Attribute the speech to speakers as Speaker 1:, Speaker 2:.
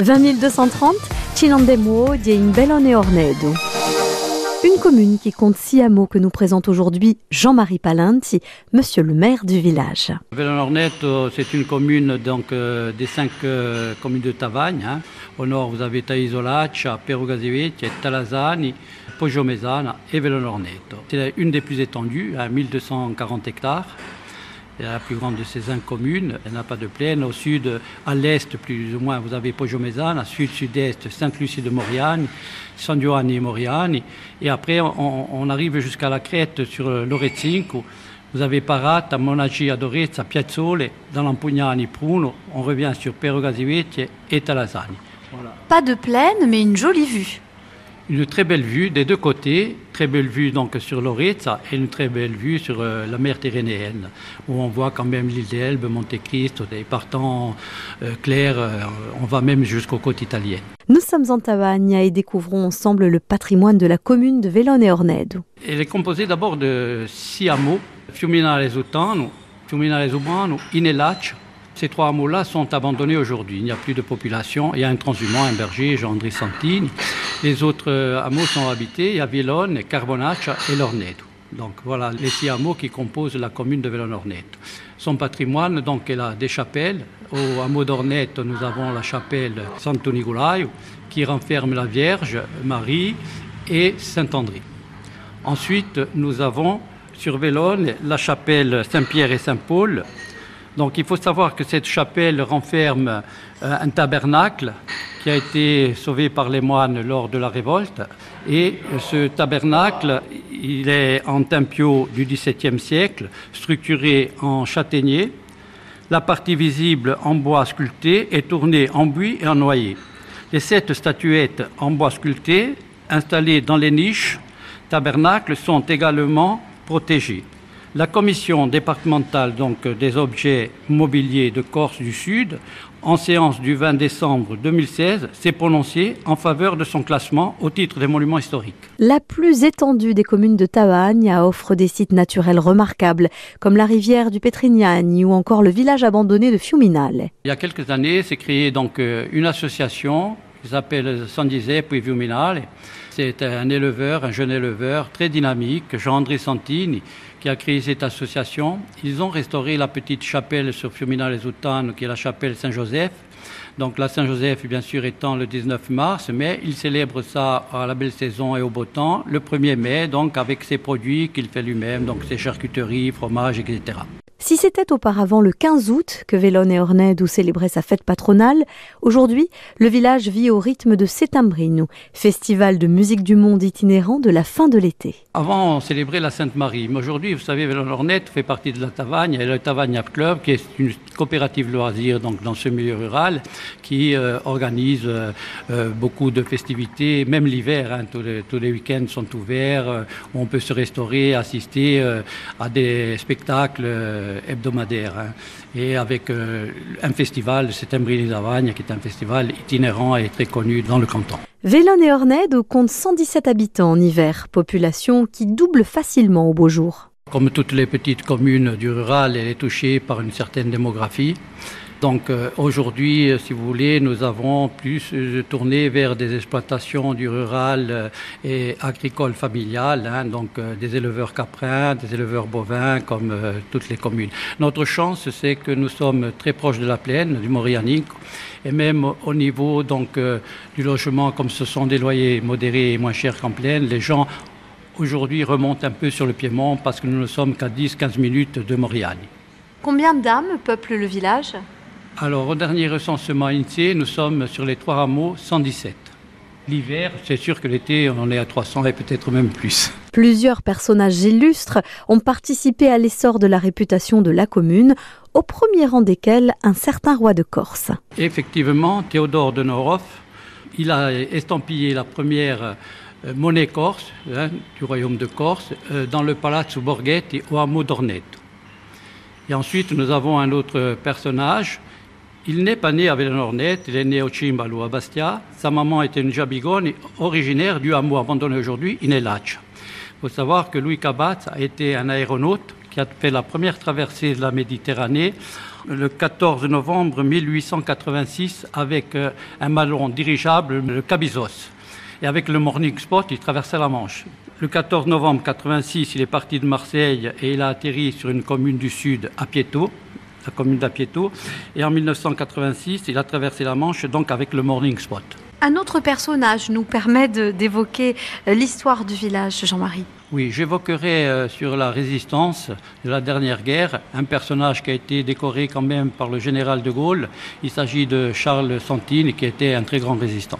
Speaker 1: 20 230, Cilandemo di Bellone Ornedo. Une commune qui compte six hameaux que nous présente aujourd'hui Jean-Marie Palinti, monsieur le maire du village.
Speaker 2: Bellone Ornedo, c'est une commune donc, euh, des cinq euh, communes de Tavagne. Hein. Au nord, vous avez Taisolaccia, Perugazevecchia, Talazzani, Poggio-Mesana et Bellone Ornedo. C'est une des plus étendues, à 1240 hectares. La plus grande de ces cinq communes. Elle n'a pas de plaine. Au sud, à l'est, plus ou moins, vous avez Poggio-Mesana. À sud-sud-est, Sainte-Lucie de Moriani, San Giovanni et Moriani. Et après, on, arrive jusqu'à la crête sur l'Orezinco. Vous avez Parata, Monaci, Adorezza, Piazzole, dans l'Ampugnani, Pruno. On revient sur Perogazivecchie et Talazzani.
Speaker 1: Pas de plaine, mais une jolie vue
Speaker 2: une très belle vue des deux côtés, très belle vue donc sur l'Orizza et une très belle vue sur euh, la mer Tyrrhénéenne, où on voit quand même l'île d'Elbe, Monte Cristo, des partants euh, clairs, euh, on va même jusqu'aux côtes italiennes.
Speaker 1: Nous sommes en Tavagna et découvrons ensemble le patrimoine de la commune de Vellone et Ornedo.
Speaker 2: Elle est composée d'abord de six hameaux, Fiuminale Zutano, Fiuminale Zubano, Inelaccia, ces trois hameaux-là sont abandonnés aujourd'hui. Il n'y a plus de population. Il y a un transhumant, un berger, Jean-André Santini. Les autres euh, hameaux sont habités. Il y a Villone, Carbonaccia et Lorneto. Donc voilà les six hameaux qui composent la commune de Villone-Orneto. Son patrimoine, donc, elle a des chapelles. Au hameau d'Orneto, nous avons la chapelle Santo Nicolaio qui renferme la Vierge, Marie et Saint-André. Ensuite, nous avons sur Vélone la chapelle Saint-Pierre et Saint-Paul donc il faut savoir que cette chapelle renferme euh, un tabernacle qui a été sauvé par les moines lors de la révolte. Et ce tabernacle, il est en tempio du XVIIe siècle, structuré en châtaignier. La partie visible en bois sculpté est tournée en buis et en noyer. Les sept statuettes en bois sculpté, installées dans les niches tabernacles, sont également protégées. La commission départementale donc, des objets mobiliers de Corse du Sud, en séance du 20 décembre 2016, s'est prononcée en faveur de son classement au titre des monuments historiques.
Speaker 1: La plus étendue des communes de Tavagne offre des sites naturels remarquables, comme la rivière du Petrignani ou encore le village abandonné de Fiuminale.
Speaker 2: Il y a quelques années, s'est créée donc euh, une association qui s'appelle San Giuseppe Fiuminale. C'est un éleveur, un jeune éleveur très dynamique, Jean-André Santini, qui a créé cette association. Ils ont restauré la petite chapelle sur Fiumina les Outano, qui est la chapelle Saint-Joseph. Donc la Saint-Joseph, bien sûr, étant le 19 mars, mais il célèbre ça à la belle saison et au beau temps, le 1er mai, donc avec ses produits qu'il fait lui-même, donc ses charcuteries, fromages, etc.
Speaker 1: Si c'était auparavant le 15 août que Vélone et Ornède célébrait sa fête patronale, aujourd'hui, le village vit au rythme de Setambrino, festival de musique du monde itinérant de la fin de l'été.
Speaker 2: Avant, on célébrait la Sainte-Marie, mais aujourd'hui, vous savez, Vélone Ornette fait partie de la Tavagne, et le Tavagne Club, qui est une coopérative loisir donc, dans ce milieu rural, qui euh, organise euh, euh, beaucoup de festivités, même l'hiver, hein, tous, les, tous, les, week-ends sont ouverts, on peut se restaurer, assister à des spectacles hebdomadaire. Hein. et avec euh, un festival, c'est les Avagne, qui est un festival itinérant et très connu dans le canton.
Speaker 1: Vélone et Ornède compte 117 habitants en hiver, population qui double facilement au beau jour.
Speaker 2: Comme toutes les petites communes du rural, elle est touchée par une certaine démographie. Donc euh, aujourd'hui, euh, si vous voulez, nous avons plus euh, tourné vers des exploitations du rural et agricole familial, hein, donc des éleveurs caprins, des éleveurs bovins, comme toutes les communes. Notre chance, c'est que nous sommes très proches de la plaine, du Morianique, et même au niveau donc du logement, comme ce sont des loyers modérés et moins chers qu'en plaine, les gens aujourd'hui remontent un peu sur le Piémont parce que nous ne sommes qu'à 10-15 minutes de Moriani.
Speaker 1: Combien d'âmes peuplent le village?
Speaker 2: Alors, au dernier recensement INSEE, nous sommes sur les trois hameaux 117. L'hiver, c'est sûr que l'été, on est à 300 et peut-être même plus.
Speaker 1: Plusieurs personnages illustres ont participé à l'essor de la réputation de la commune, au premier rang desquels un certain roi de Corse.
Speaker 2: Effectivement, Théodore de Norov, il a estampillé la première euh, monnaie corse hein, du royaume de Corse euh, dans le Palazzo Borghetti au hameau d'Orneto. Et ensuite, nous avons un autre personnage il n'est pas né à Ornette, il est né au Cimbalo, à Bastia. Sa maman était une Jabigone, originaire du hameau abandonné aujourd'hui, Inelaccia. Il faut savoir que Louis Cabat a été un aéronaute qui a fait la première traversée de la Méditerranée le 14 novembre 1886 avec euh, un ballon dirigeable, le Cabizos. Et avec le Morning Spot, il traversait la Manche. Le 14 novembre 86, il est parti de Marseille et il a atterri sur une commune du sud, à Pieto, la commune d'Apieto. Et en 1986, il a traversé la Manche donc avec le Morning Spot.
Speaker 1: Un autre personnage nous permet d'évoquer euh, l'histoire du village, Jean-Marie.
Speaker 2: Oui, j'évoquerai euh, sur la résistance de la dernière guerre un personnage qui a été décoré quand même par le général de Gaulle. Il s'agit de Charles Santine qui était un très grand résistant.